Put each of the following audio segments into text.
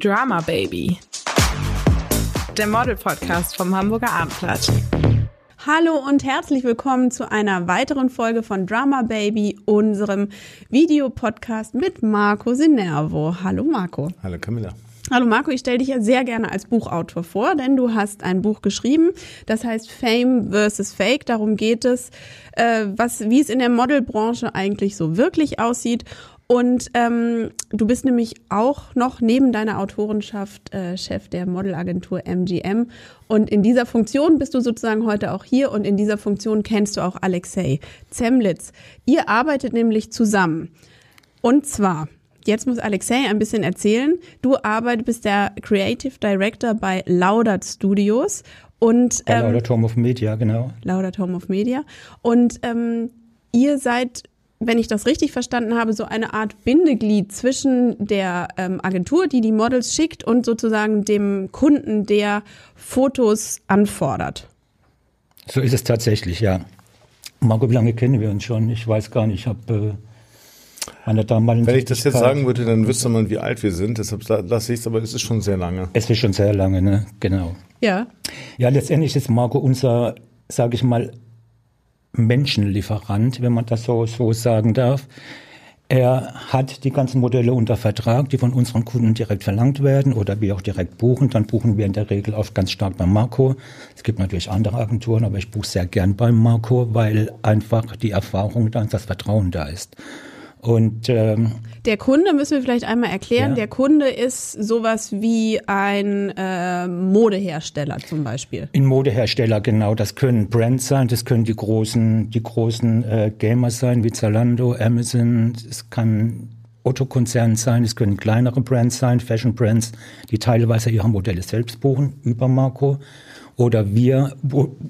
Drama Baby. Der Model-Podcast vom Hamburger Abendblatt. Hallo und herzlich willkommen zu einer weiteren Folge von Drama Baby, unserem Videopodcast mit Marco Sinervo. Hallo Marco. Hallo Camilla. Hallo Marco, ich stelle dich ja sehr gerne als Buchautor vor, denn du hast ein Buch geschrieben, das heißt Fame versus Fake. Darum geht es, äh, was, wie es in der Modelbranche eigentlich so wirklich aussieht. Und ähm, du bist nämlich auch noch neben deiner Autorenschaft äh, Chef der Modelagentur MGM. Und in dieser Funktion bist du sozusagen heute auch hier und in dieser Funktion kennst du auch Alexei Zemlitz. Ihr arbeitet nämlich zusammen. Und zwar Jetzt muss Alexei ein bisschen erzählen. Du arbeitest, bist der Creative Director bei Laudert Studios und bei ähm, Laudert Home of Media, genau. Laudert Home of Media. Und ähm, ihr seid, wenn ich das richtig verstanden habe, so eine Art Bindeglied zwischen der ähm, Agentur, die die Models schickt, und sozusagen dem Kunden, der Fotos anfordert. So ist es tatsächlich, ja. Marco, wie lange kennen wir uns schon? Ich weiß gar nicht. Ich habe äh meine damaligen Wenn ich das jetzt sagen würde, dann wüsste man, wie alt wir sind. Deshalb lasse ich es, aber es ist schon sehr lange. Es ist schon sehr lange, ne? Genau. Ja. Ja, letztendlich ist Marco unser, sage ich mal, Menschenlieferant, wenn man das so, so sagen darf. Er hat die ganzen Modelle unter Vertrag, die von unseren Kunden direkt verlangt werden oder wir auch direkt buchen. Dann buchen wir in der Regel oft ganz stark beim Marco. Es gibt natürlich andere Agenturen, aber ich buche sehr gern beim Marco, weil einfach die Erfahrung da und das Vertrauen da ist. Und ähm, der Kunde müssen wir vielleicht einmal erklären. Ja. Der Kunde ist sowas wie ein äh, Modehersteller zum Beispiel. Ein Modehersteller, genau. Das können Brands sein, das können die großen, die großen äh, Gamer sein, wie Zalando, Amazon. Es kann Otto-Konzern sein, es können kleinere Brands sein, Fashion-Brands, die teilweise ihre Modelle selbst buchen über Marco oder wir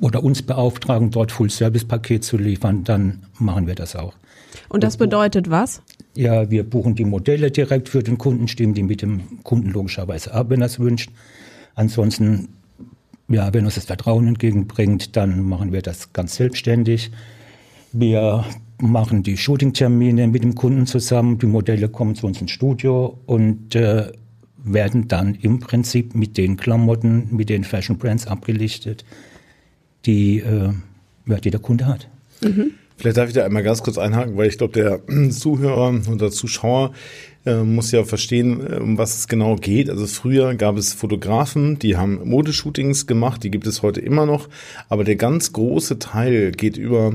oder uns beauftragen, dort Full-Service-Paket zu liefern, dann machen wir das auch. Und das bedeutet was? Ja, wir buchen die Modelle direkt für den Kunden, stimmen die mit dem Kunden logischerweise ab, wenn er es wünscht. Ansonsten, ja, wenn uns das Vertrauen entgegenbringt, dann machen wir das ganz selbstständig. Wir machen die Shooting-Termine mit dem Kunden zusammen. Die Modelle kommen zu uns ins Studio und äh, werden dann im Prinzip mit den Klamotten, mit den Fashion Brands abgelichtet, die, äh, ja, die der Kunde hat. Mhm. Vielleicht darf ich da einmal ganz kurz einhaken, weil ich glaube, der Zuhörer und der Zuschauer äh, muss ja verstehen, um was es genau geht. Also früher gab es Fotografen, die haben Modeshootings gemacht, die gibt es heute immer noch, aber der ganz große Teil geht über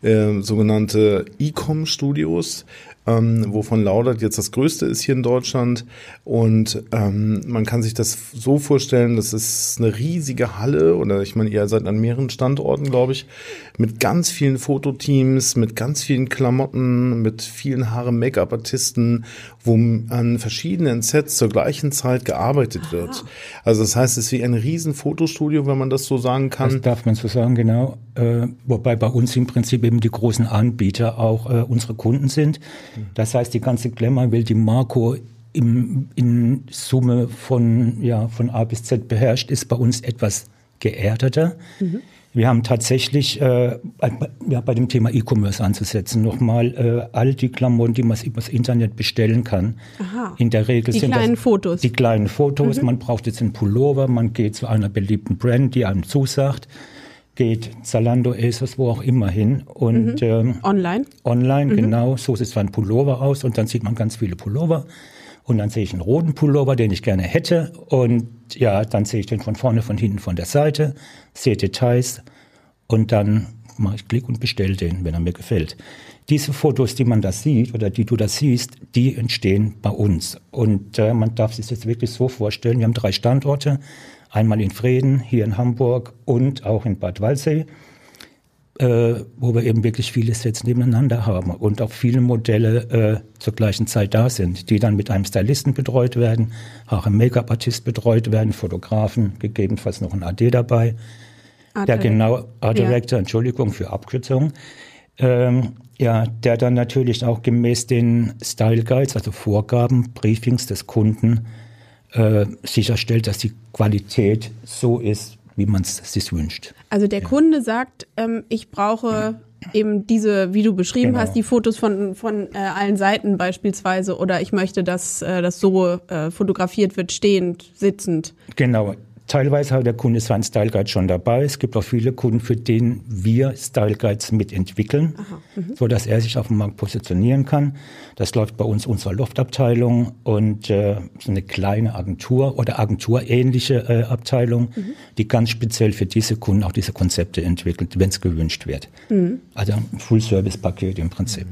äh, sogenannte E-Com-Studios, ähm, wovon Laudert jetzt das größte ist hier in Deutschland. Und ähm, man kann sich das so vorstellen, das ist eine riesige Halle. Oder ich meine, ihr seid an mehreren Standorten, glaube ich, mit ganz vielen Fototeams, mit ganz vielen Klamotten, mit vielen Haare Make-up-Artisten, wo an verschiedenen Sets zur gleichen Zeit gearbeitet Aha. wird. Also das heißt, es ist wie ein riesen Fotostudio, wenn man das so sagen kann. Das darf man so sagen, genau. Äh, wobei bei uns im Prinzip eben die großen Anbieter auch äh, unsere Kunden sind. Das heißt, die ganze Glamour-Welt, die Marco im, in Summe von, ja, von A bis Z beherrscht, ist bei uns etwas geerdeter. Mhm. Wir haben tatsächlich äh, ja, bei dem Thema E-Commerce anzusetzen, nochmal äh, all die Klamotten, die man übers Internet bestellen kann. Aha. In der Regel die sind kleinen das Fotos. Die kleinen Fotos. Mhm. Man braucht jetzt einen Pullover, man geht zu einer beliebten Brand, die einem zusagt geht Zalando, ASOS, wo auch immer hin. Und, mhm. ähm, online? Online, mhm. genau. So sieht zwar ein Pullover aus und dann sieht man ganz viele Pullover. Und dann sehe ich einen roten Pullover, den ich gerne hätte. Und ja, dann sehe ich den von vorne, von hinten, von der Seite, sehe Details und dann mache ich Klick und bestelle den, wenn er mir gefällt. Diese Fotos, die man da sieht oder die du da siehst, die entstehen bei uns. Und äh, man darf sich das wirklich so vorstellen. Wir haben drei Standorte. Einmal in Frieden, hier in Hamburg und auch in Bad Waldsee, äh, wo wir eben wirklich viele Sets nebeneinander haben und auch viele Modelle äh, zur gleichen Zeit da sind, die dann mit einem Stylisten betreut werden, auch ein Make-up-Artist betreut werden, Fotografen, gegebenenfalls noch ein AD dabei. Art der genau, Art Director, ja. Entschuldigung für Abkürzung. Ähm, ja, der dann natürlich auch gemäß den Style Guides, also Vorgaben, Briefings des Kunden, äh, sicherstellt, dass die Qualität so ist, wie man es sich wünscht. Also der ja. Kunde sagt, ähm, ich brauche eben diese, wie du beschrieben Genau. hast, die Fotos von, von äh, allen Seiten beispielsweise oder ich möchte, dass äh, das so äh, fotografiert wird, stehend, sitzend. Genau. Teilweise hat der Kunde seinen Style Guide schon dabei. Es gibt auch viele Kunden, für denen wir Style Guides mitentwickeln, so dass er sich auf dem Markt positionieren kann. Das läuft bei uns unserer Loftabteilung und äh, so eine kleine Agentur oder agenturähnliche äh, Abteilung, die ganz speziell für diese Kunden auch diese Konzepte entwickelt, wenn es gewünscht wird. Also ein Full-Service-Paket im Prinzip.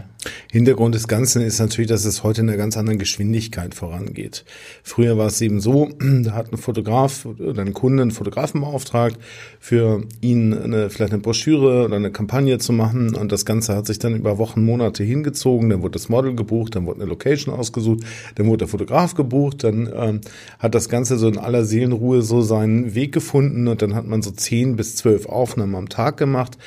Hintergrund des Ganzen ist natürlich, dass es heute in einer ganz anderen Geschwindigkeit vorangeht. Früher war es eben so, da hat ein Fotograf oder ein Kunde einen Fotografen beauftragt, für ihn eine, vielleicht eine Broschüre oder eine Kampagne zu machen und das Ganze hat sich dann über Wochen, Monate hingezogen. Dann wurde das Model gebucht, dann wurde eine Location ausgesucht, dann wurde der Fotograf gebucht, dann ähm, hat das Ganze so in aller Seelenruhe so seinen Weg gefunden und dann hat man so zehn bis zwölf Aufnahmen am Tag gemacht.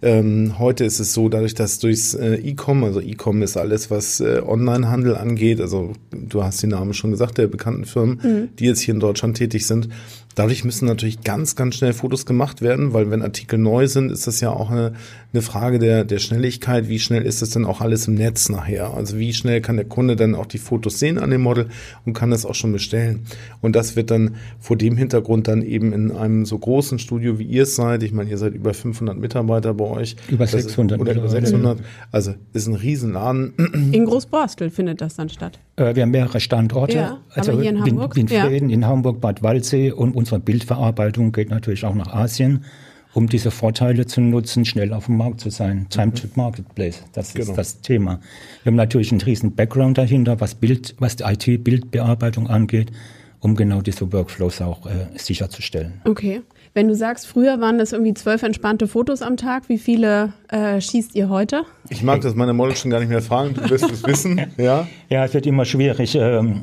Ähm, heute ist es so, dadurch, dass durchs äh, E-Com, also E-Com ist alles, was äh, Onlinehandel angeht, also du hast die Namen schon gesagt, der bekannten Firmen, die jetzt hier in Deutschland tätig sind, Dadurch müssen natürlich ganz, ganz schnell Fotos gemacht werden, weil wenn Artikel neu sind, ist das ja auch eine, eine Frage der, der Schnelligkeit. Wie schnell ist das denn auch alles im Netz nachher? Also wie schnell kann der Kunde dann auch die Fotos sehen an dem Model und kann das auch schon bestellen? Und das wird dann vor dem Hintergrund dann eben in einem so großen Studio, wie ihr es seid, ich meine, ihr seid über 500 Mitarbeiter bei euch. Über Das ist- 600 Oder über mittlerweile. 600. Also ist ein Riesenladen. In Großborstel findet das dann statt. Äh, wir haben mehrere Standorte. Ja, also aber hier in Hamburg? In, Ja. Frieden, in Hamburg, Bad Waldsee und unsere Bildverarbeitung geht natürlich auch nach Asien, um diese Vorteile zu nutzen, schnell auf dem Markt zu sein. Time to Marketplace, das Genau. ist das Thema. Wir haben natürlich einen riesen Background dahinter, was Bild, was die IT-Bildbearbeitung angeht, um genau diese Workflows auch äh, sicherzustellen. Okay. Wenn du sagst, früher waren das irgendwie zwölf entspannte Fotos am Tag, wie viele äh, schießt ihr heute? Ich mag das meine Models schon gar nicht mehr fragen, du wirst es wissen. Ja. Ja, es wird immer schwierig, ähm,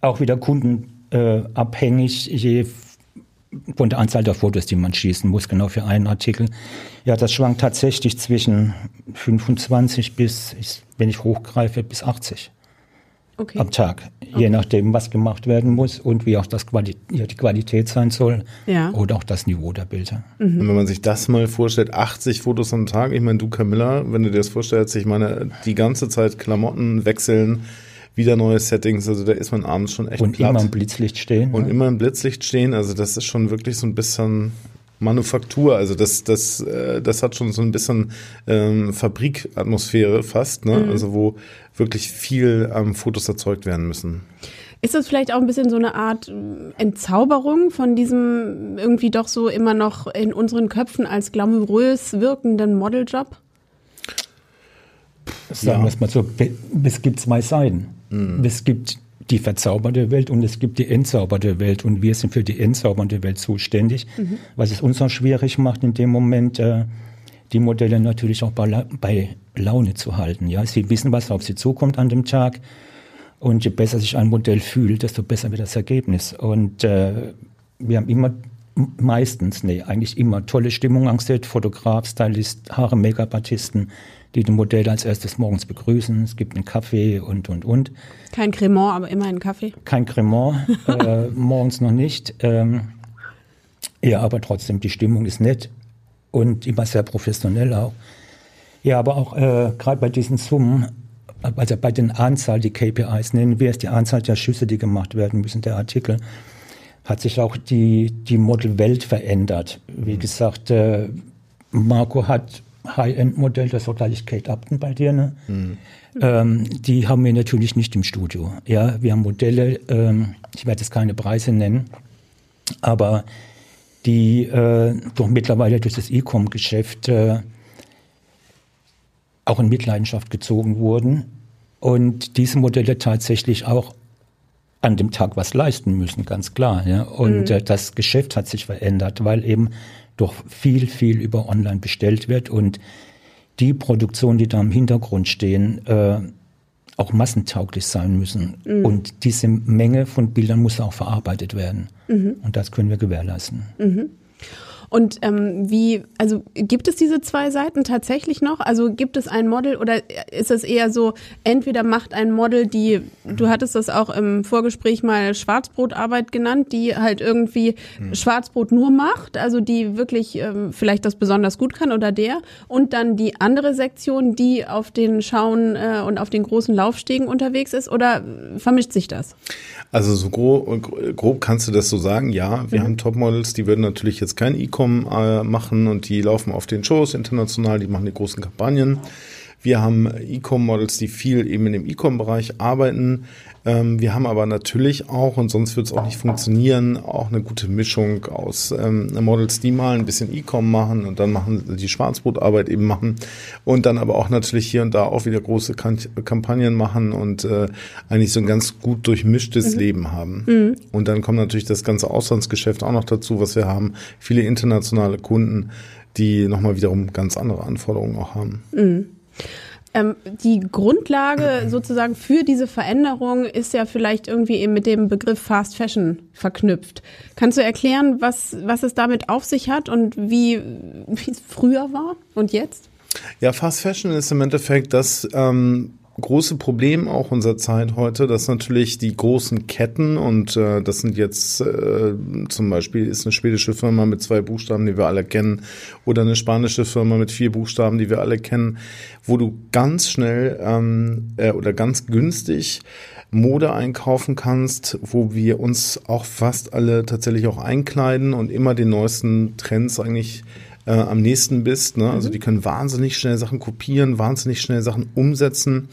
auch wieder kundenabhängig, äh, abhängig, je von der Anzahl der Fotos, die man schießen muss, genau für einen Artikel. Ja, das schwankt tatsächlich zwischen 25 bis, ich, wenn ich hochgreife, bis 80 Okay. am Tag. Je nachdem, was gemacht werden muss und wie auch das Quali ja, die Qualität sein soll Ja. oder auch das Niveau der Bilder. Und wenn man sich das mal vorstellt, 80 Fotos am Tag, ich meine, du Camilla, wenn du dir das vorstellst, ich meine, die ganze Zeit Klamotten wechseln, wieder neue Settings, also da ist man abends schon echt Und platt. immer im Blitzlicht stehen. und ne? immer im Blitzlicht stehen, also das ist schon wirklich so ein bisschen Manufaktur, also das, das, äh, das hat schon so ein bisschen ähm, Fabrikatmosphäre fast, ne? also wo wirklich viel ähm, Fotos erzeugt werden müssen. Ist das vielleicht auch ein bisschen so eine Art äh, Entzauberung von diesem irgendwie doch so immer noch in unseren Köpfen als glamourös wirkenden Modeljob? Sagen wir es mal so, es gibt zwei Seiten. Es gibt die verzauberte Welt und es gibt die entzauberte Welt. Und wir sind für die entzaubernde Welt zuständig, was es uns auch schwierig macht in dem Moment, äh, die Modelle natürlich auch bei, La bei Laune zu halten. Ja, sie wissen, was auf sie zukommt an dem Tag. Und je besser sich ein Modell fühlt, desto besser wird das Ergebnis. Und äh, wir haben immer meistens, nee, eigentlich immer tolle Stimmung am Set, Fotograf, Stylist, Haare, Make-up-Artisten, die die Modelle als erstes morgens begrüßen. Es gibt einen Kaffee und, und, und. Kein Cremant, aber immer ein Kaffee. Kein Cremant, äh, morgens noch nicht. Ähm, ja, aber trotzdem, die Stimmung ist nett und immer sehr professionell auch. Ja, aber auch äh, gerade bei diesen Summen, also bei den Anzahl, die KPIs nennen wir es, die Anzahl der Schüsse, die gemacht werden müssen, der Artikel, hat sich auch die, die Modelwelt verändert. Wie gesagt, äh, Marco hat High-End-Modell, das war gleich Kate Upton bei dir, ne? Ähm, die haben wir natürlich nicht im Studio. Ja, wir haben Modelle, ähm, ich werde jetzt keine Preise nennen, aber die äh, durch mittlerweile durch das E-Com-Geschäft äh, auch in Mitleidenschaft gezogen wurden und diese Modelle tatsächlich auch an dem Tag was leisten müssen, ganz klar. Ja? Und äh, das Geschäft hat sich verändert, weil eben doch viel, viel über Online bestellt wird und die Produktionen, die da im Hintergrund stehen, äh, auch massentauglich sein müssen. Und diese Menge von Bildern muss auch verarbeitet werden. Und das können wir gewährleisten. Und ähm, wie, also gibt es diese zwei Seiten tatsächlich noch? Also gibt es ein Model oder ist es eher so, entweder macht ein Model die, du hattest das auch im Vorgespräch mal Schwarzbrotarbeit genannt, die halt irgendwie mhm. Schwarzbrot nur macht, also die wirklich ähm, vielleicht das besonders gut kann oder der und dann die andere Sektion, die auf den Schauen äh, und auf den großen Laufstegen unterwegs ist oder vermischt sich das? Also so grob, grob kannst du das so sagen, ja. Wir mhm. haben Topmodels, die würden natürlich jetzt kein E-Com äh, machen und die laufen auf den Shows international, die machen die großen Kampagnen. Wir haben E-Com-Models, die viel eben in dem E-Com-Bereich arbeiten. Ähm, wir haben aber natürlich auch, und sonst wird es auch nicht funktionieren, auch eine gute Mischung aus ähm, Models, die mal ein bisschen E-Com machen und dann machen die Schwarzbrotarbeit eben machen und dann aber auch natürlich hier und da auch wieder große Kampagnen machen und äh, eigentlich so ein ganz gut durchmischtes mhm. Leben haben. Mhm. Und dann kommt natürlich das ganze Auslandsgeschäft auch noch dazu, was wir haben. Viele internationale Kunden, die nochmal wiederum ganz andere Anforderungen auch haben. Mhm. Ähm, die Grundlage sozusagen für diese Veränderung ist ja vielleicht irgendwie eben mit dem Begriff Fast Fashion verknüpft. Kannst du erklären, was, was es damit auf sich hat und wie, wie es früher war und jetzt? Ja, Fast Fashion ist im Endeffekt das, ähm, große Problem auch unserer Zeit heute, dass natürlich die großen Ketten und äh, das sind jetzt äh, zum Beispiel ist eine schwedische Firma mit zwei Buchstaben, die wir alle kennen, oder eine spanische Firma mit vier Buchstaben, die wir alle kennen, wo du ganz schnell ähm, äh, oder ganz günstig Mode einkaufen kannst, wo wir uns auch fast alle tatsächlich auch einkleiden und immer den neuesten Trends eigentlich äh, am nächsten bist. Ne? Also mhm. die können wahnsinnig schnell Sachen kopieren, wahnsinnig schnell Sachen umsetzen.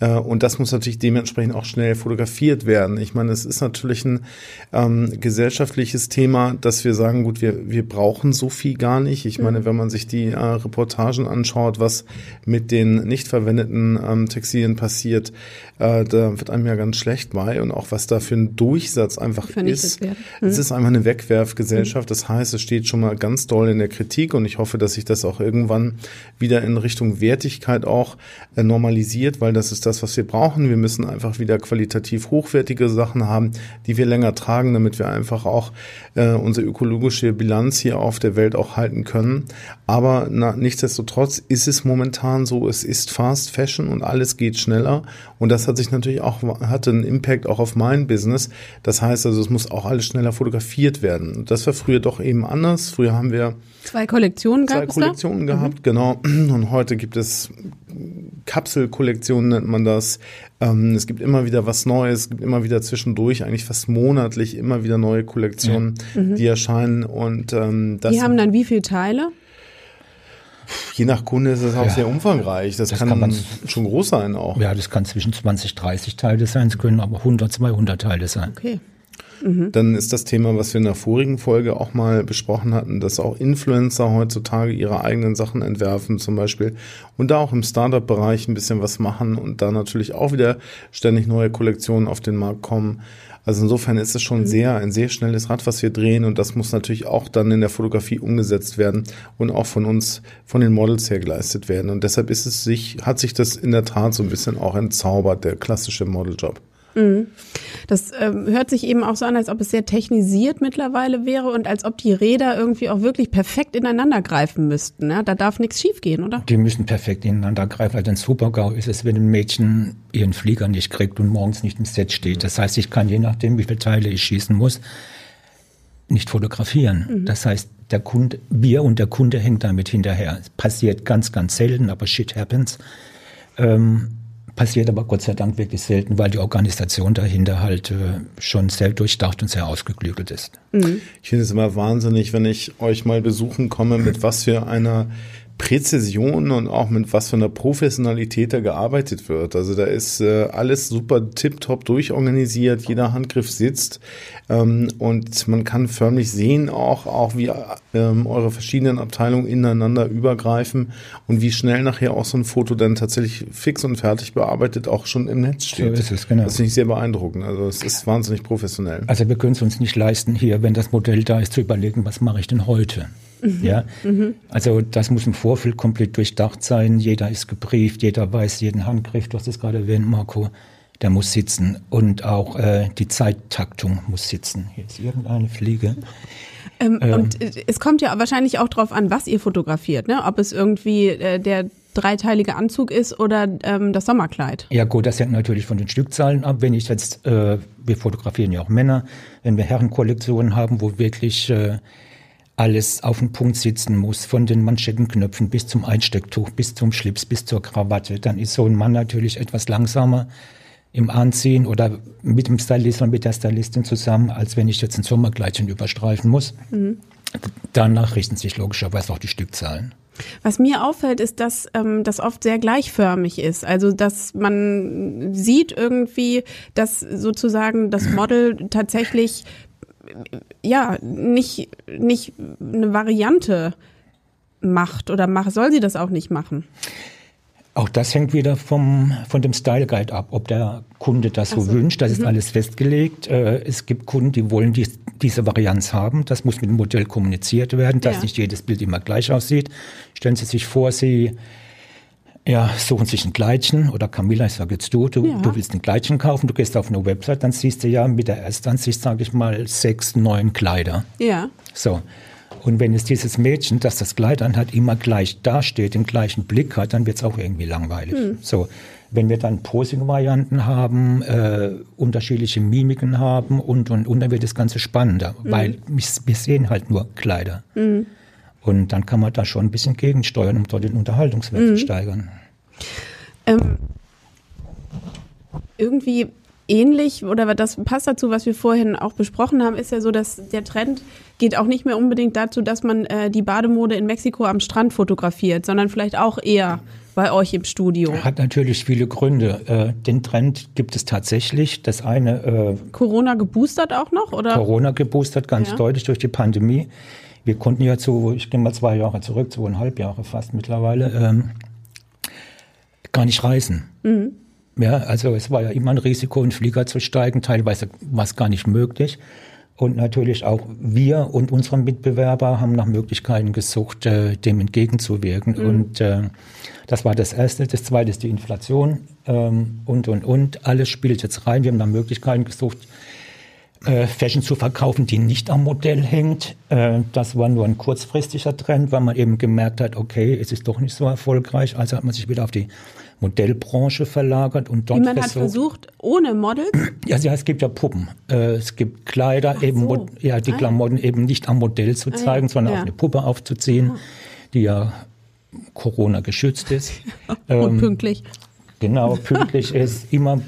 Äh, und das muss natürlich dementsprechend auch schnell fotografiert werden. Ich meine, es ist natürlich ein ähm, gesellschaftliches Thema, dass wir sagen, gut, wir, wir brauchen so viel gar nicht. Ich meine, mhm. wenn man sich die äh, Reportagen anschaut, was mit den nicht verwendeten ähm, Textilien passiert, äh, da wird einem ja ganz schlecht bei. Und auch was da für ein Durchsatz einfach ist. Mhm. Es ist einfach eine Wegwerfgesellschaft. Mhm. Das heißt, es steht schon mal ganz doll in der Kritik und ich hoffe, dass sich das auch irgendwann wieder in Richtung Wertigkeit auch äh, normalisiert, weil das ist das, was wir brauchen. Wir müssen einfach wieder qualitativ hochwertige Sachen haben, die wir länger tragen, damit wir einfach auch äh, unsere ökologische Bilanz hier auf der Welt auch halten können. Aber na, nichtsdestotrotz ist es momentan so, es ist Fast Fashion und alles geht schneller und das hat sich natürlich auch, hatte einen Impact auch auf mein Business. Das heißt also, es muss auch alles schneller fotografiert werden. Das war früher doch eben anders. Früher haben wir zwei Kollektionen zwei Kollektionen da? gehabt, mhm. genau. Und heute gibt es Kapselkollektionen nennt man das. Ähm, es gibt immer wieder was Neues, es gibt immer wieder zwischendurch, eigentlich fast monatlich immer wieder neue Kollektionen, ja. mhm. die erscheinen. Und ähm, das die haben dann wie viele Teile? Je nach Kunde ist es auch ja. sehr umfangreich. Das, das kann, kann schon groß sein auch. Ja, das kann zwischen 20, 30 Teile sein, es können aber 100, 200 Teile sein. Okay. Mhm. Dann ist das Thema, was wir in der vorigen Folge auch mal besprochen hatten, dass auch Influencer heutzutage ihre eigenen Sachen entwerfen zum Beispiel und da auch im Startup-Bereich ein bisschen was machen und da natürlich auch wieder ständig neue Kollektionen auf den Markt kommen. Also insofern ist es schon mhm. sehr, ein sehr schnelles Rad, was wir drehen und das muss natürlich auch dann in der Fotografie umgesetzt werden und auch von uns, von den Models her geleistet werden. Und deshalb ist es sich, hat sich das in der Tat so ein bisschen auch entzaubert, der klassische Modeljob. Mhm. Das ähm, hört sich eben auch so an, als ob es sehr technisiert mittlerweile wäre und als ob die Räder irgendwie auch wirklich perfekt ineinander greifen müssten. Ne? Da darf nichts schiefgehen, oder? Die müssen perfekt ineinander greifen. Also ein Super-GAU ist es, wenn ein Mädchen ihren Flieger nicht kriegt und morgens nicht im Set steht. Das heißt, ich kann je nachdem, wie viele Teile ich schießen muss, nicht fotografieren. Mhm. Das heißt, der Kunde, wir und der Kunde hängt damit hinterher. Es passiert ganz, ganz selten, aber shit happens. Ähm, Passiert aber Gott sei Dank wirklich selten, weil die Organisation dahinter halt äh, schon sehr durchdacht und sehr ausgeklügelt ist. Mhm. Ich finde es immer wahnsinnig, wenn ich euch mal besuchen komme, mit was für einer Präzision und auch mit was für einer Professionalität da gearbeitet wird. Also da ist äh, alles super tipptopp durchorganisiert, jeder Handgriff sitzt ähm, und man kann förmlich sehen auch, auch wie ähm, eure verschiedenen Abteilungen ineinander übergreifen und wie schnell nachher auch so ein Foto dann tatsächlich fix und fertig bearbeitet auch schon im Netz steht. So ist es, genau. Das finde ich sehr beeindruckend. Also es ist wahnsinnig professionell. Also wir können es uns nicht leisten, hier, wenn das Modell da ist, zu überlegen, was mache ich denn heute? Mhm. Ja, mhm. also das muss im Vorfeld komplett durchdacht sein. Jeder ist gebrieft, jeder weiß jeden Handgriff. Du hast es gerade erwähnt, Marco. Der muss sitzen und auch äh, die Zeittaktung muss sitzen. Hier ist irgendeine Fliege. Ähm, ähm, und äh, es kommt ja wahrscheinlich auch drauf an, was ihr fotografiert, ne? Ob es irgendwie äh, der dreiteilige Anzug ist oder ähm, das Sommerkleid. Ja gut, das hängt natürlich von den Stückzahlen ab. Wenn ich jetzt, äh, wir fotografieren ja auch Männer, wenn wir Herrenkollektionen haben, wo wirklich äh, alles auf den Punkt sitzen muss, von den Manschettenknöpfen bis zum Einstecktuch, bis zum Schlips, bis zur Krawatte, dann ist so ein Mann natürlich etwas langsamer im Anziehen oder mit dem Stylist und mit der Stylistin zusammen, als wenn ich jetzt ein Sommerkleidchen überstreifen muss. Mhm. Danach richten sich logischerweise auch die Stückzahlen. Was mir auffällt, ist, dass ähm, das oft sehr gleichförmig ist. Also, dass man sieht irgendwie, dass sozusagen das Model tatsächlich ja nicht, nicht eine Variante macht oder macht, soll sie das auch nicht machen? Auch das hängt wieder vom, von dem Style Guide ab, ob der Kunde das so, so, wünscht. Das mhm. ist alles festgelegt. Äh, es gibt Kunden, die wollen dies, diese Varianz haben. Das muss mit dem Modell kommuniziert werden, dass ja. nicht jedes Bild immer gleich aussieht. Stellen Sie sich vor, Sie ja, suchen sich ein Kleidchen oder Camilla, ich sage jetzt du, du, ja. du willst ein Kleidchen kaufen, du gehst auf eine Website, dann siehst du ja mit der Erstansicht, sage ich mal, sechs, neun Kleider. Ja. So. Und wenn es dieses Mädchen, das das Kleid anhat, immer gleich dasteht, den gleichen Blick hat, dann wird es auch irgendwie langweilig. Hm. So, wenn wir dann Posing-Varianten haben, äh, unterschiedliche Mimiken haben und, und, und, dann wird das Ganze spannender, hm. weil wir sehen halt nur Kleider. Hm. Und dann kann man da schon ein bisschen gegensteuern, um dort den Unterhaltungswert zu hm. steigern. Ähm, irgendwie ähnlich oder das passt dazu, was wir vorhin auch besprochen haben, ist ja so, dass der Trend geht auch nicht mehr unbedingt dazu, dass man äh, die Bademode in Mexiko am Strand fotografiert, sondern vielleicht auch eher bei euch im Studio. Hat natürlich viele Gründe. Äh, den Trend gibt es tatsächlich. Das eine äh, Corona geboostert auch noch oder? Corona geboostert ganz ja. deutlich durch die Pandemie. Wir konnten ja zu, ich gehe mal zwei Jahre zurück, zweieinhalb Jahre fast mittlerweile, ähm, gar nicht reisen. Mhm. Ja, also es war ja immer ein Risiko, in Flieger zu steigen. Teilweise war es gar nicht möglich. Und natürlich auch wir und unsere Mitbewerber haben nach Möglichkeiten gesucht, äh, dem entgegenzuwirken. Mhm. Und äh, das war das Erste. Das Zweite ist die Inflation ähm, und, und, und. Alles spielt jetzt rein. Wir haben nach Möglichkeiten gesucht, äh, Fashion zu verkaufen, die nicht am Modell hängt. Äh, das war nur ein kurzfristiger Trend, weil man eben gemerkt hat, okay, es ist doch nicht so erfolgreich. Also hat man sich wieder auf die Modellbranche verlagert und dort Wie man versucht, hat versucht, ohne Models? Ja, ja, es gibt ja Puppen. Äh, es gibt Kleider, Ach eben, so. ja, die ah, Klamotten eben nicht am Modell zu zeigen, ah, ja. sondern ja. auf eine Puppe aufzuziehen, ah. die ja Corona geschützt ist. und ähm, pünktlich. Genau, pünktlich ist, immer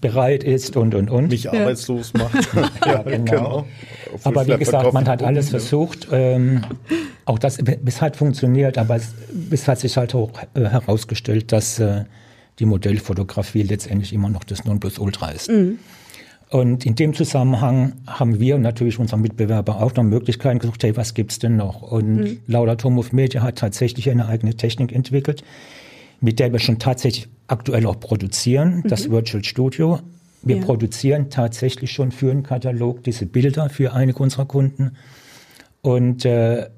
bereit ist und, und, und. Mich ja. arbeitslos macht. ja, genau. genau. Aber wie gesagt, man hat alles versucht. Ähm, auch das, es hat funktioniert, aber es, es hat sich halt auch äh, herausgestellt, dass äh, die Modellfotografie letztendlich immer noch das Nonplusultra ist. Mhm. Und in dem Zusammenhang haben wir und natürlich unsere Mitbewerber auch noch Möglichkeiten gesucht, hey, was gibt's denn noch? Und mhm. Laudatom of Media hat tatsächlich eine eigene Technik entwickelt, mit der wir schon tatsächlich aktuell auch produzieren, mhm. das Virtual Studio. Wir ja. produzieren tatsächlich schon für einen Katalog diese Bilder für einige unserer Kunden. Und äh,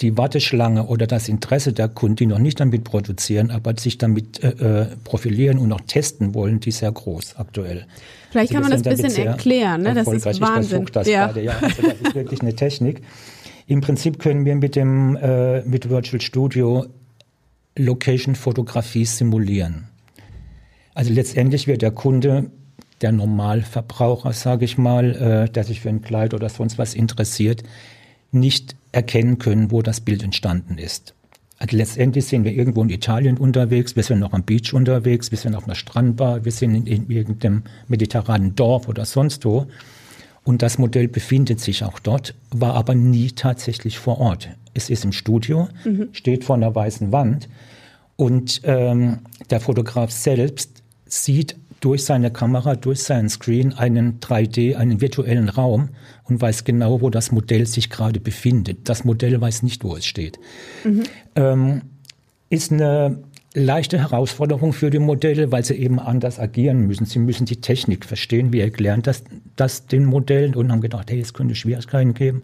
die Warteschlange oder das Interesse der Kunden, die noch nicht damit produzieren, aber sich damit äh, äh profilieren und noch testen wollen, die ist sehr groß aktuell. Vielleicht also kann man das ein bisschen erklären, ne? das ist Wahnsinn. Das ja. gerade, ja. Also das ist wirklich eine Technik. Im Prinzip können wir mit dem äh, mit Virtual Studio Location-Fotografie simulieren. Also letztendlich wird der Kunde, der Normalverbraucher, sage ich mal, äh, der sich für ein Kleid oder sonst was interessiert, nicht erkennen können, wo das Bild entstanden ist. Also letztendlich sind wir irgendwo in Italien unterwegs, wir sind noch am Beach unterwegs, wir sind auf einer Strandbar, wir sind in, in irgendeinem mediterranen Dorf oder sonst wo. Und das Modell befindet sich auch dort, war aber nie tatsächlich vor Ort. Es ist im Studio, mhm. steht vor einer weißen Wand und ähm, der Fotograf selbst sieht durch seine Kamera, durch seinen Screen einen 3D, einen virtuellen Raum und weiß genau, wo das Modell sich gerade befindet. Das Modell weiß nicht, wo es steht. Mhm. Ähm, ist eine leichte Herausforderung für die Modelle, weil sie eben anders agieren müssen. Sie müssen die Technik verstehen. Wir erklären das, das den Modellen und haben gedacht, hey, es könnte Schwierigkeiten geben.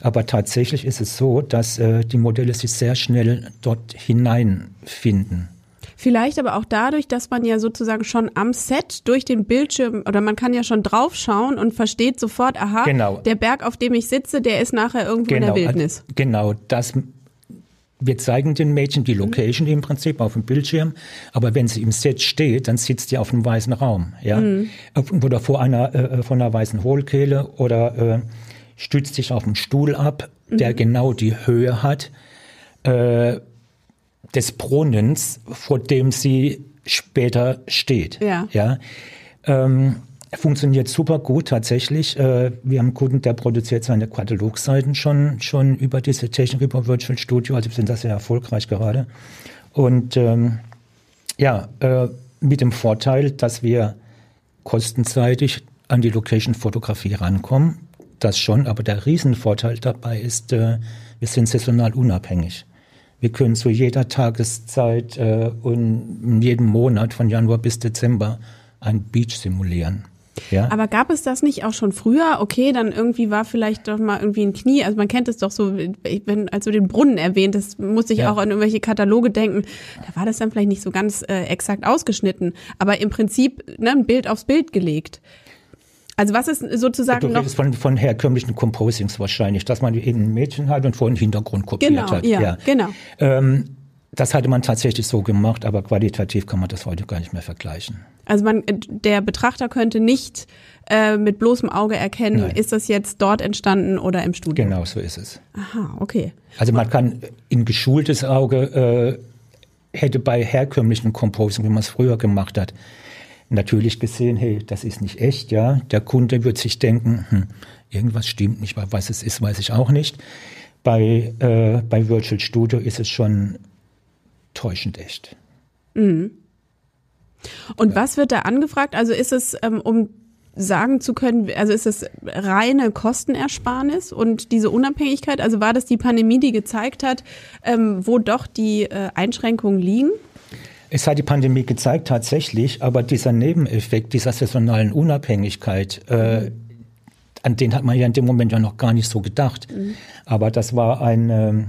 Aber tatsächlich ist es so, dass äh, die Modelle sich sehr schnell dort hineinfinden. Vielleicht aber auch dadurch, dass man ja sozusagen schon am Set durch den Bildschirm oder man kann ja schon draufschauen und versteht sofort, aha, Genau. der Berg, auf dem ich sitze, der ist nachher irgendwo in der Wildnis. also, Genau, das wir zeigen den Mädchen die Location im Prinzip auf dem Bildschirm, aber wenn sie im Set steht, dann sitzt sie auf einem weißen Raum, ja, oder vor einer äh, von einer weißen Hohlkehle oder äh, stützt sich auf einen Stuhl ab, der genau die Höhe hat äh, des Brunnens, vor dem sie später steht. Ja. ja? Ähm, funktioniert super gut tatsächlich. Äh, wir haben einen Kunden, der produziert seine Katalogseiten schon, schon über diese Technik, über Virtual Studio, also wir sind da sehr erfolgreich gerade. Und ähm, ja, äh, mit dem Vorteil, dass wir kostenseitig an die Location-Fotografie rankommen. Das schon, aber der Riesenvorteil dabei ist, äh, wir sind saisonal unabhängig. Wir können zu jeder Tageszeit äh, und in jedem Monat von Januar bis Dezember ein Beach simulieren. Ja? Aber gab es das nicht auch schon früher? Okay, dann irgendwie war vielleicht doch mal irgendwie ein Knie. Also man kennt es doch so, wenn als du den Brunnen erwähnt, das musste ich Ja. auch an irgendwelche Kataloge denken. Da war das dann vielleicht nicht so ganz äh, exakt ausgeschnitten, aber im Prinzip ne, ein Bild aufs Bild gelegt. Also was ist sozusagen Du noch von, von herkömmlichen Composings wahrscheinlich, dass man innen ein Mädchen hat und vor den Hintergrund kopiert genau, hat. ja, genau. Ähm, das hatte man tatsächlich so gemacht, aber qualitativ kann man das heute gar nicht mehr vergleichen. Also man, der Betrachter könnte nicht äh, mit bloßem Auge erkennen, Nein. ist das jetzt dort entstanden oder im Studio. Genau so ist es. Aha, okay. Also man kann in geschultes Auge äh, hätte bei herkömmlichen Composing, wie man es früher gemacht hat, natürlich gesehen, hey, das ist nicht echt, ja. Der Kunde wird sich denken, hm, irgendwas stimmt nicht, weil was es ist, weiß ich auch nicht. Bei, äh, bei Virtual Studio ist es schon täuschend echt. Und was wird da angefragt? Also ist es, ähm, um sagen zu können, also ist es reine Kostenersparnis und diese Unabhängigkeit? Also war das die Pandemie, die gezeigt hat, ähm, wo doch die äh, Einschränkungen liegen? Es hat die Pandemie gezeigt, tatsächlich, aber dieser Nebeneffekt dieser saisonalen Unabhängigkeit, äh, an den hat man ja in dem Moment ja noch gar nicht so gedacht. Aber das war ein, ähm,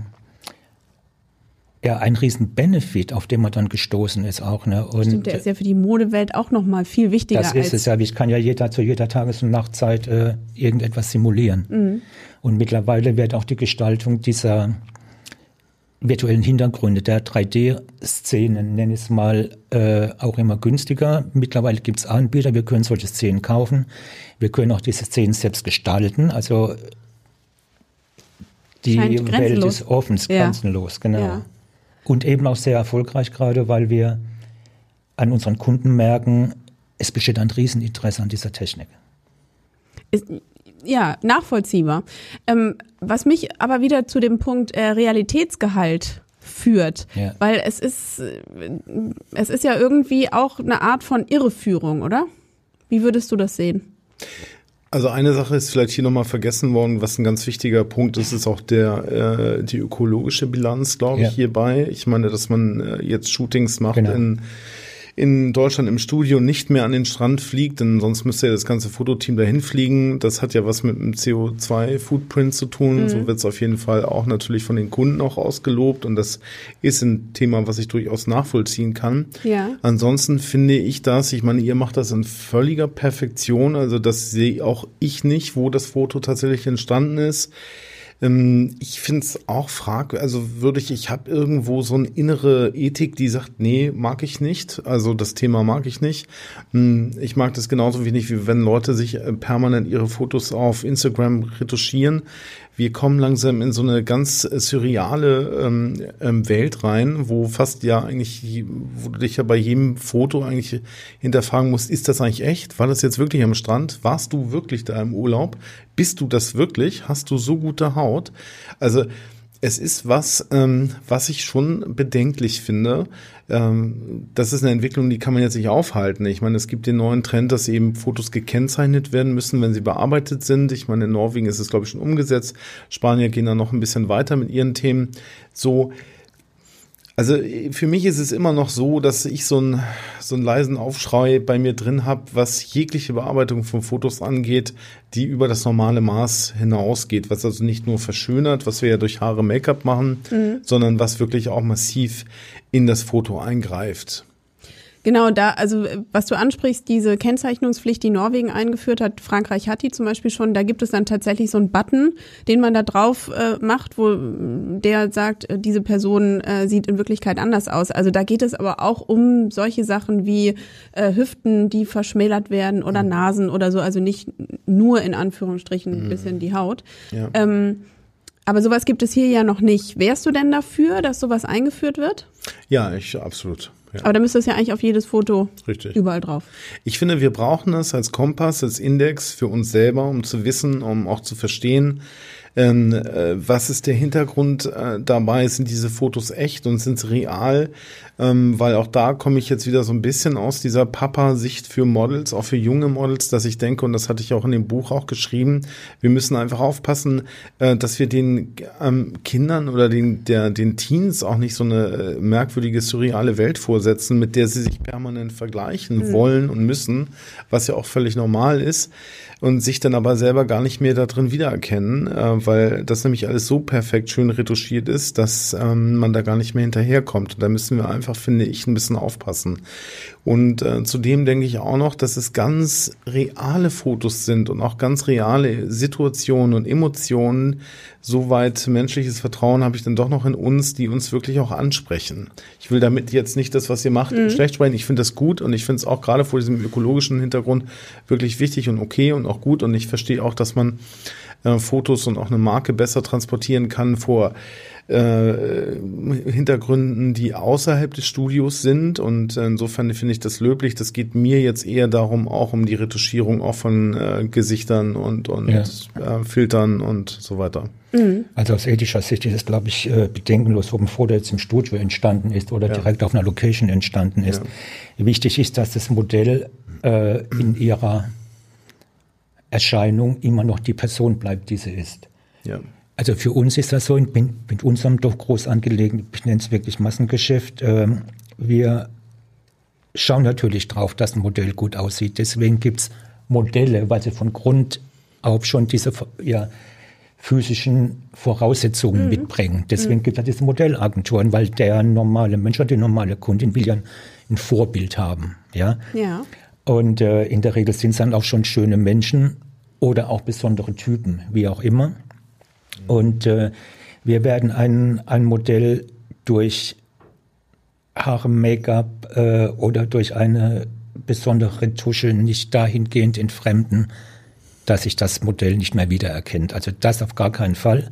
ja, ein riesen Benefit, auf den man dann gestoßen ist auch. Ne? Und Stimmt, der ist ja für die Modewelt auch noch mal viel wichtiger das ist es ja. Ich kann ja jeder, zu jeder Tages- und Nachtzeit äh, irgendetwas simulieren. Und mittlerweile wird auch die Gestaltung dieser virtuellen Hintergründe, der 3D-Szenen, nenne ich es mal, äh, auch immer günstiger. Mittlerweile gibt es Anbieter, wir können solche Szenen kaufen. Wir können auch diese Szenen selbst gestalten. Also die Welt ist offen, Ja. grenzenlos, genau. Ja. Und eben auch sehr erfolgreich gerade, weil wir an unseren Kunden merken, es besteht ein Rieseninteresse an dieser Technik. Ja, nachvollziehbar. Ähm, was mich aber wieder zu dem Punkt äh, Realitätsgehalt führt, Ja. weil es ist, äh, es ist ja irgendwie auch eine Art von Irreführung, oder? Wie würdest du das sehen? Also eine Sache ist vielleicht hier nochmal vergessen worden, was ein ganz wichtiger Punkt ist, ist auch der äh, die ökologische Bilanz, glaube Ja. ich, hierbei. Ich meine, dass man äh, jetzt Shootings macht Genau. in in Deutschland im Studio nicht mehr an den Strand fliegt, denn sonst müsste ja das ganze Fototeam dahin fliegen. Das hat ja was mit dem CO2-Footprint zu tun. So wird es auf jeden Fall auch natürlich von den Kunden auch ausgelobt. Und das ist ein Thema, was ich durchaus nachvollziehen kann. Ja. Ansonsten finde ich das, ich meine, ihr macht das in völliger Perfektion, also das sehe auch ich nicht, wo das Foto tatsächlich entstanden ist. Ähm, ich finde es auch frag, also würde ich, ich habe irgendwo so eine innere Ethik, die sagt, nee, mag ich nicht, also das Thema mag ich nicht. Hm, Ich mag das genauso wenig, wie wenn Leute sich äh, permanent ihre Fotos auf Instagram retuschieren. Wir kommen langsam in so eine ganz äh, surreale ähm, ähm, Welt rein, wo fast ja eigentlich, wo du dich ja bei jedem Foto eigentlich hinterfragen musst, ist das eigentlich echt? War das jetzt wirklich am Strand? Warst du wirklich da im Urlaub? Bist du das wirklich? Hast du so gute Haut? Also es ist was, ähm, was ich schon bedenklich finde. Ähm, das ist eine Entwicklung, die kann man jetzt nicht aufhalten. Ich meine, es gibt den neuen Trend, dass eben Fotos gekennzeichnet werden müssen, wenn sie bearbeitet sind. Ich meine, in Norwegen ist es, glaube ich, schon umgesetzt. Spanier gehen da noch ein bisschen weiter mit ihren Themen. So, Also für mich ist es immer noch so, dass ich so einen, so einen leisen Aufschrei bei mir drin habe, was jegliche Bearbeitung von Fotos angeht, die über das normale Maß hinausgeht, was also nicht nur verschönert, was wir ja durch Haare Make-up machen, mhm. sondern was wirklich auch massiv in das Foto eingreift. Genau, da, also was du ansprichst, diese Kennzeichnungspflicht, die Norwegen eingeführt hat, Frankreich hat die zum Beispiel schon, da gibt es dann tatsächlich so einen Button, den man da drauf äh, macht, wo der sagt, äh, diese Person äh, sieht in Wirklichkeit anders aus. Also da geht es aber auch um solche Sachen wie äh, Hüften, die verschmälert werden oder mhm. Nasen oder so, also nicht nur in Anführungsstrichen ein mhm. bisschen die Haut. Ja. Ähm, aber sowas gibt es hier ja noch nicht. Wärst du denn dafür, dass sowas eingeführt wird? Ja, ich absolut. Ja. Aber da müsste es ja eigentlich auf jedes Foto Richtig. überall drauf. Ich finde, wir brauchen es als Kompass, als Index für uns selber, um zu wissen, um auch zu verstehen, ähm, äh, was ist der Hintergrund äh, dabei? Sind diese Fotos echt und sind sie real? Ähm, weil auch da komme ich jetzt wieder so ein bisschen aus dieser Papa-Sicht für Models, auch für junge Models, dass ich denke, und das hatte ich auch in dem Buch auch geschrieben, wir müssen einfach aufpassen, äh, dass wir den ähm, Kindern oder den, der, den Teens auch nicht so eine äh, merkwürdige, surreale Welt vorsetzen, mit der sie sich permanent vergleichen mhm. wollen und müssen, was ja auch völlig normal ist und sich dann aber selber gar nicht mehr da drin wiedererkennen, äh, weil das nämlich alles so perfekt schön retuschiert ist, dass ähm, man da gar nicht mehr hinterherkommt. Und da müssen wir einfach, finde ich, ein bisschen aufpassen. Und äh, zudem denke ich auch noch, dass es ganz reale Fotos sind und auch ganz reale Situationen und Emotionen. Soweit menschliches Vertrauen habe ich dann doch noch in uns, die uns wirklich auch ansprechen. Ich will damit jetzt nicht das, was ihr macht, mhm. schlecht sprechen. Ich finde das gut und ich finde es auch gerade vor diesem ökologischen Hintergrund wirklich wichtig und okay und auch gut. Und ich verstehe auch, dass man äh, Fotos und auch eine Marke besser transportieren kann vor äh, Hintergründen, die außerhalb des Studios sind. Und insofern finde ich das löblich. Das geht mir jetzt eher darum, auch um die Retuschierung auch von äh, Gesichtern und, und ja. äh, Filtern und so weiter. Mhm. Also aus ethischer Sicht ist es, glaube ich, äh, bedenkenlos, ob ein Foto jetzt im Studio entstanden ist oder ja. direkt auf einer Location entstanden ist. Ja. Wichtig ist, dass das Modell äh, in ihrer Erscheinung immer noch die Person bleibt, die sie ist. Ja. Also für uns ist das so, mit, mit unserem doch groß angelegten, ich nenne es wirklich Massengeschäft, äh, wir schauen natürlich drauf, dass ein Modell gut aussieht. Deswegen gibt es Modelle, weil sie von Grund auf schon diese ja, physischen Voraussetzungen mhm. mitbringen. Deswegen mhm. gibt es diese Modellagenturen, weil der normale Mensch oder die normale Kundin will ja ein Vorbild haben. Ja. ja. Und äh, in der Regel sind es dann auch schon schöne Menschen oder auch besondere Typen, wie auch immer. Und äh, wir werden ein, ein Modell durch Haare, Make-up äh, oder durch eine besondere Tusche nicht dahingehend entfremden, dass sich das Modell nicht mehr wiedererkennt. Also das auf gar keinen Fall.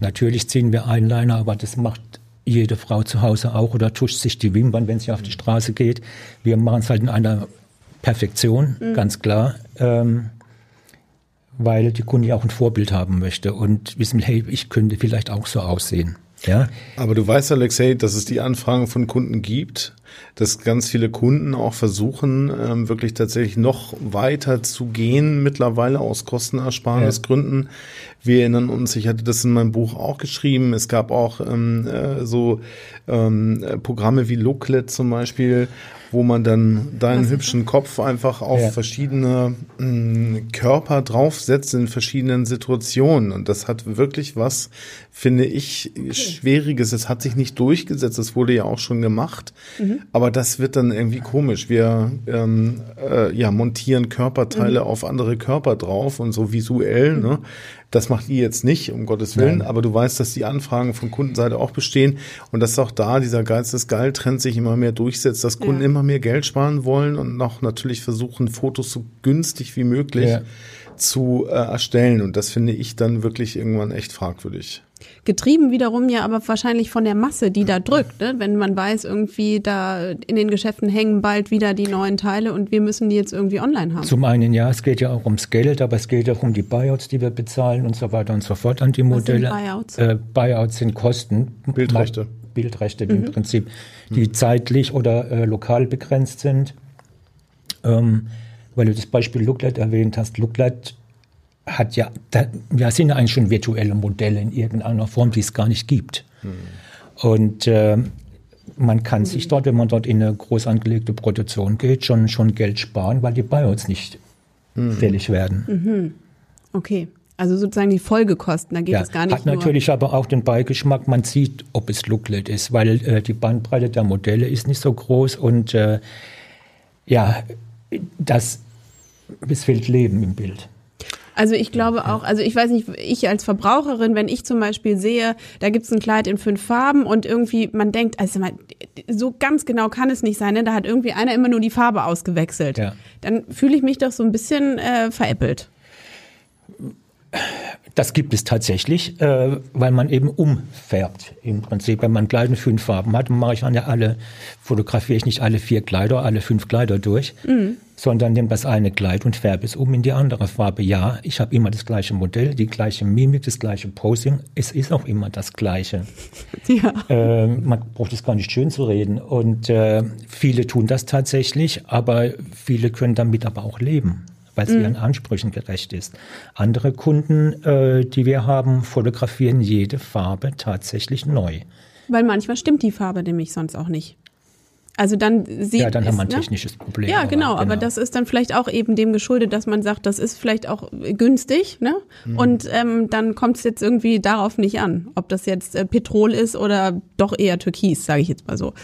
Natürlich ziehen wir Eyeliner, aber das macht jede Frau zu Hause auch oder tuscht sich die Wimpern, wenn sie auf die Straße geht. Wir machen es halt in einer Perfektion, mhm. ganz klar. Ähm, weil die Kunde ja auch ein Vorbild haben möchte und wissen, hey, ich könnte vielleicht auch so aussehen. Ja. Aber du weißt, Alexei, dass es die Anfragen von Kunden gibt, dass ganz viele Kunden auch versuchen, ähm, wirklich tatsächlich noch weiter zu gehen, mittlerweile aus Kostenersparnisgründen. Ja. Wir erinnern uns, ich hatte das in meinem Buch auch geschrieben, es gab auch ähm, äh, so ähm, Programme wie Looklet zum Beispiel, wo man dann deinen hübschen Kopf einfach auf ja. verschiedene mh, mm, Körper draufsetzt in verschiedenen Situationen. Und das hat wirklich was, finde ich. Schwieriges. Es hat sich nicht durchgesetzt, das wurde ja auch schon gemacht. Mhm. Aber das wird dann irgendwie komisch. Wir ähm, äh, ja, montieren Körperteile mhm. auf andere Körper drauf und so visuell. Mhm. Ne? Das macht ihr jetzt nicht, um Gottes Willen, Nein. aber du weißt, dass die Anfragen von Kundenseite auch bestehen und dass auch da dieser Geiz des Geil-Trend sich immer mehr durchsetzt, dass Kunden ja. immer mehr Geld sparen wollen und noch natürlich versuchen, Fotos so günstig wie möglich ja. zu äh, erstellen. Und das finde ich dann wirklich irgendwann echt fragwürdig. Getrieben wiederum ja aber wahrscheinlich von der Masse, die da drückt. Ne? Wenn man weiß, irgendwie da in den Geschäften hängen bald wieder die neuen Teile und wir müssen die jetzt irgendwie online haben. Zum einen ja, es geht ja auch ums Geld, aber es geht auch um die Buyouts, die wir bezahlen und so weiter und so fort an die Modelle. Was sind Buyouts? Äh, Buyouts sind Kosten. Bildrechte. Bildrechte mhm. im Prinzip, die mhm. zeitlich oder äh, lokal begrenzt sind. Ähm, weil du das Beispiel Looklet erwähnt hast. Looklet hat ja, da, ja, sind ja eigentlich schon virtuelle Modelle in irgendeiner Form, die es gar nicht gibt. Mhm. Und äh, man kann sich dort, wenn man dort in eine groß angelegte Produktion geht, schon, schon Geld sparen, weil die Buyouts nicht mhm. fällig werden. Okay. Also sozusagen die Folgekosten, da geht Ja, es gar nicht hat natürlich aber auch den Beigeschmack, man sieht, ob es Looklet ist, weil äh, die Bandbreite der Modelle ist nicht so groß und äh, ja, das, es fehlt Leben im Bild. Also ich glaube auch, also ich weiß nicht, ich als Verbraucherin, wenn ich zum Beispiel sehe, da gibt's ein Kleid in fünf Farben und irgendwie man denkt, also so ganz genau kann es nicht sein, ne? da hat irgendwie einer immer nur die Farbe ausgewechselt. Ja. Dann fühle ich mich doch so ein bisschen äh, veräppelt. Das gibt es tatsächlich, äh, weil man eben umfärbt. Im Prinzip, wenn man Kleider in fünf Farben hat, mache ich dann ja alle, fotografiere ich nicht alle vier Kleider, alle fünf Kleider durch, sondern nehme das eine Kleid und färbe es um in die andere Farbe. Ja, ich habe immer das gleiche Modell, die gleiche Mimik, das gleiche Posing. Es ist auch immer das Gleiche. Ja. Äh, man braucht es gar nicht schön zu reden. Und äh, viele tun das tatsächlich, aber viele können damit aber auch leben, weil es ihren Ansprüchen gerecht ist. Andere Kunden, äh, die wir haben, fotografieren jede Farbe tatsächlich neu. Weil manchmal stimmt die Farbe nämlich sonst auch nicht. Also dann sieht Ja, dann haben wir ein es, ne? technisches Problem. Ja, genau, aber genau. das ist dann vielleicht auch eben dem geschuldet, dass man sagt, das ist vielleicht auch günstig, ne? Mhm. Und ähm, dann kommt es jetzt irgendwie darauf nicht an, ob das jetzt äh, Petrol ist oder doch eher Türkis, sage ich jetzt mal so.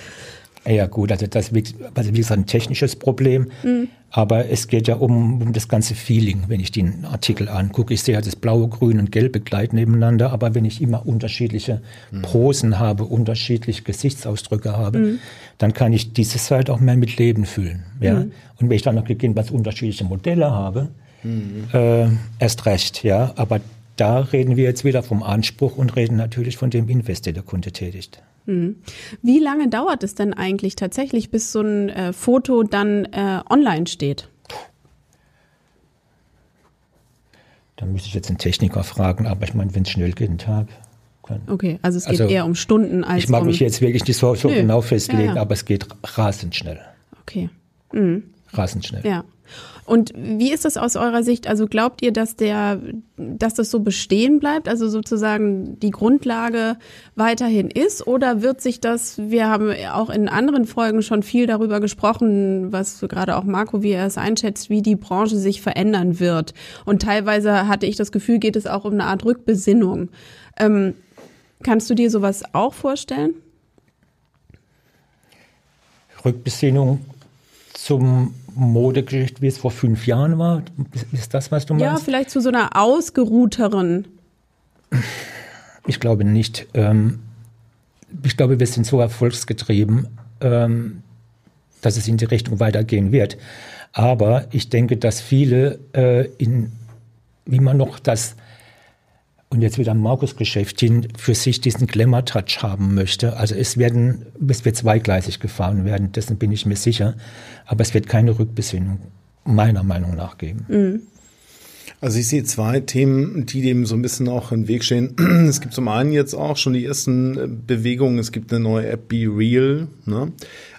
Ja gut, also das ist also wie gesagt ein technisches Problem, aber es geht ja um, um das ganze Feeling, wenn ich den Artikel angucke. Ich sehe ja das blaue, grün und gelbe Kleid nebeneinander, aber wenn ich immer unterschiedliche Posen habe, unterschiedliche Gesichtsausdrücke habe, dann kann ich diese Seite auch mehr mit Leben fühlen. Ja? Und wenn ich dann noch gegebenenfalls unterschiedliche Modelle habe, äh, erst recht, ja. Aber da reden wir jetzt wieder vom Anspruch und reden natürlich von dem Invest, den der Kunde tätigt. Wie lange dauert es denn eigentlich tatsächlich, bis so ein äh, Foto dann äh, online steht? Da müsste ich jetzt einen Techniker fragen, aber ich meine, wenn es schnell geht, einen Tag. Kann. Okay, also es geht Also, eher um Stunden als Ich mag um. mich jetzt wirklich nicht so, so genau festlegen, Ja, ja. aber es geht rasend schnell. Okay. Rasend schnell. Ja. Und wie ist das aus eurer Sicht? Also glaubt ihr, dass der, dass das so bestehen bleibt, also sozusagen die Grundlage weiterhin ist, oder wird sich das? Wir haben auch in anderen Folgen schon viel darüber gesprochen, was gerade auch Marco, wie er es einschätzt, wie die Branche sich verändern wird. Und teilweise hatte ich das Gefühl, geht es auch um eine Art Rückbesinnung. Ähm, kannst du dir sowas auch vorstellen? Rückbesinnung zum Modegeschichte, wie es vor fünf Jahren war. Ist, das, was du Ja, meinst? vielleicht zu so einer ausgeruhteren. Ich glaube nicht. Ähm, ich glaube, wir sind so erfolgsgetrieben, ähm, dass es in die Richtung weitergehen wird. Aber ich denke, dass viele äh, in, wie man noch das, und jetzt wieder Markus Geschäft hin, für sich diesen Glamour-Touch haben möchte. Also es werden, es wird zweigleisig gefahren werden, dessen bin ich mir sicher. Aber es wird keine Rückbesinnung meiner Meinung nach geben. Also ich sehe zwei Themen, die dem so ein bisschen auch im Weg stehen. Es gibt zum einen jetzt auch schon die ersten äh, Bewegungen. Es gibt eine neue App, Be Real. Ne?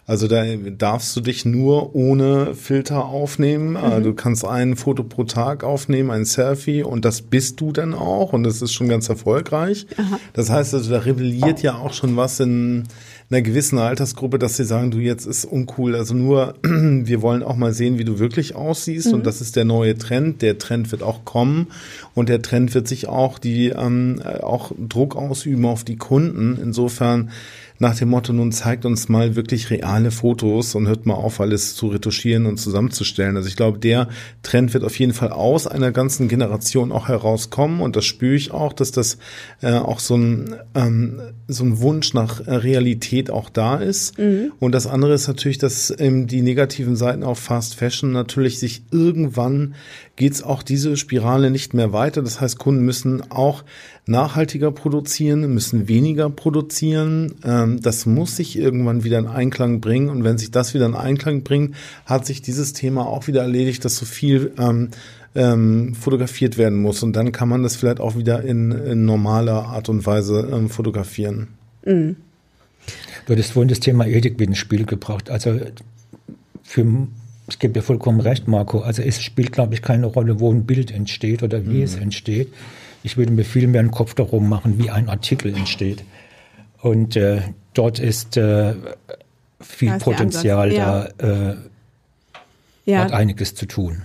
Also da darfst du dich nur ohne Filter aufnehmen. Äh, Du kannst ein Foto pro Tag aufnehmen, ein Selfie und das bist du dann auch und das ist schon ganz erfolgreich. Das heißt also, da rebelliert ja auch schon was in einer gewissen Altersgruppe, dass sie sagen, du jetzt ist uncool. Also nur, wir wollen auch mal sehen, wie du wirklich aussiehst und das ist der neue Trend. Der Trend wird auch kommen und der Trend wird sich auch die ähm, äh, auch Druck ausüben auf die Kunden. Insofern nach dem Motto, nun zeigt uns mal wirklich reale Fotos und hört mal auf, alles zu retuschieren und zusammenzustellen. Also ich glaube, der Trend wird auf jeden Fall aus einer ganzen Generation auch herauskommen und das spüre ich auch, dass das äh, auch so ein, ähm, so ein Wunsch nach äh, Realität auch da ist. Und das andere ist natürlich, dass ähm, die negativen Seiten auf Fast Fashion natürlich sich irgendwann geht's auch diese Spirale nicht mehr weiter. Das heißt, Kunden müssen auch nachhaltiger produzieren, müssen weniger produzieren. Ähm, das muss sich irgendwann wieder in Einklang bringen. Und wenn sich das wieder in Einklang bringt, hat sich dieses Thema auch wieder erledigt, dass so viel ähm, ähm, fotografiert werden muss. Und dann kann man das vielleicht auch wieder in, in normaler Art und Weise ähm, fotografieren. Du hattest vorhin das Thema Ethik mit ins Spiel gebracht. Also für, ich gebe dir vollkommen recht, Marco. Also es spielt, glaube ich, keine Rolle, wo ein Bild entsteht oder wie es entsteht. Ich würde mir viel mehr einen Kopf darum machen, wie ein Artikel entsteht. Und äh, dort ist äh, viel Da ist Potenzial Ansatz, da, äh, Ja, hat einiges zu tun.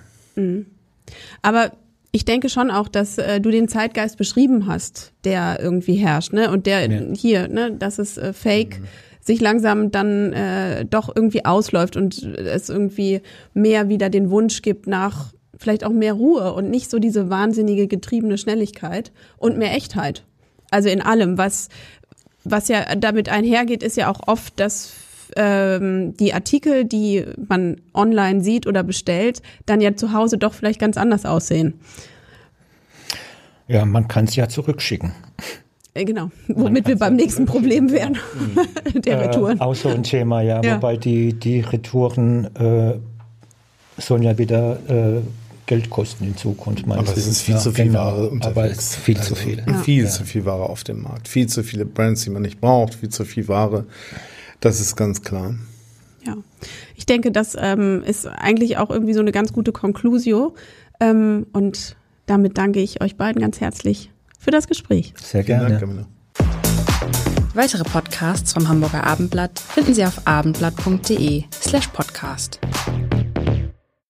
Aber ich denke schon auch, dass äh, du den Zeitgeist beschrieben hast, der irgendwie herrscht, ne? Und der Ja. hier, ne, dass es äh, Fake sich langsam dann äh, doch irgendwie ausläuft und es irgendwie mehr wieder den Wunsch gibt nach vielleicht auch mehr Ruhe und nicht so diese wahnsinnige getriebene Schnelligkeit und mehr Echtheit. Also in allem, was was ja damit einhergeht, ist ja auch oft, dass ähm, die Artikel, die man online sieht oder bestellt, dann ja zu Hause doch vielleicht ganz anders aussehen. Ja, man kann es ja zurückschicken. Äh, genau, womit wir beim nächsten Problem wären, der Retouren. Äh, auch so ein Thema, ja. Ja. Wobei die, die Retouren äh, sollen ja wieder äh, Geld kosten in Zukunft. meines Aber es ist viel Ja, zu viel genau. Ware unterwegs. Aber es ist viel zu Also viel. Viel zu viel Ware auf dem Markt. Viel zu viele Brands, die man nicht braucht. Viel zu viel Ware. Das ist ganz klar. Ja, ich denke, das ähm, ist eigentlich auch irgendwie so eine ganz gute Conclusio. Ähm, und damit danke ich euch beiden ganz herzlich für das Gespräch. Sehr gerne. Dank, Camilla. Weitere Podcasts vom Hamburger Abendblatt finden Sie auf abendblatt.de slash podcast.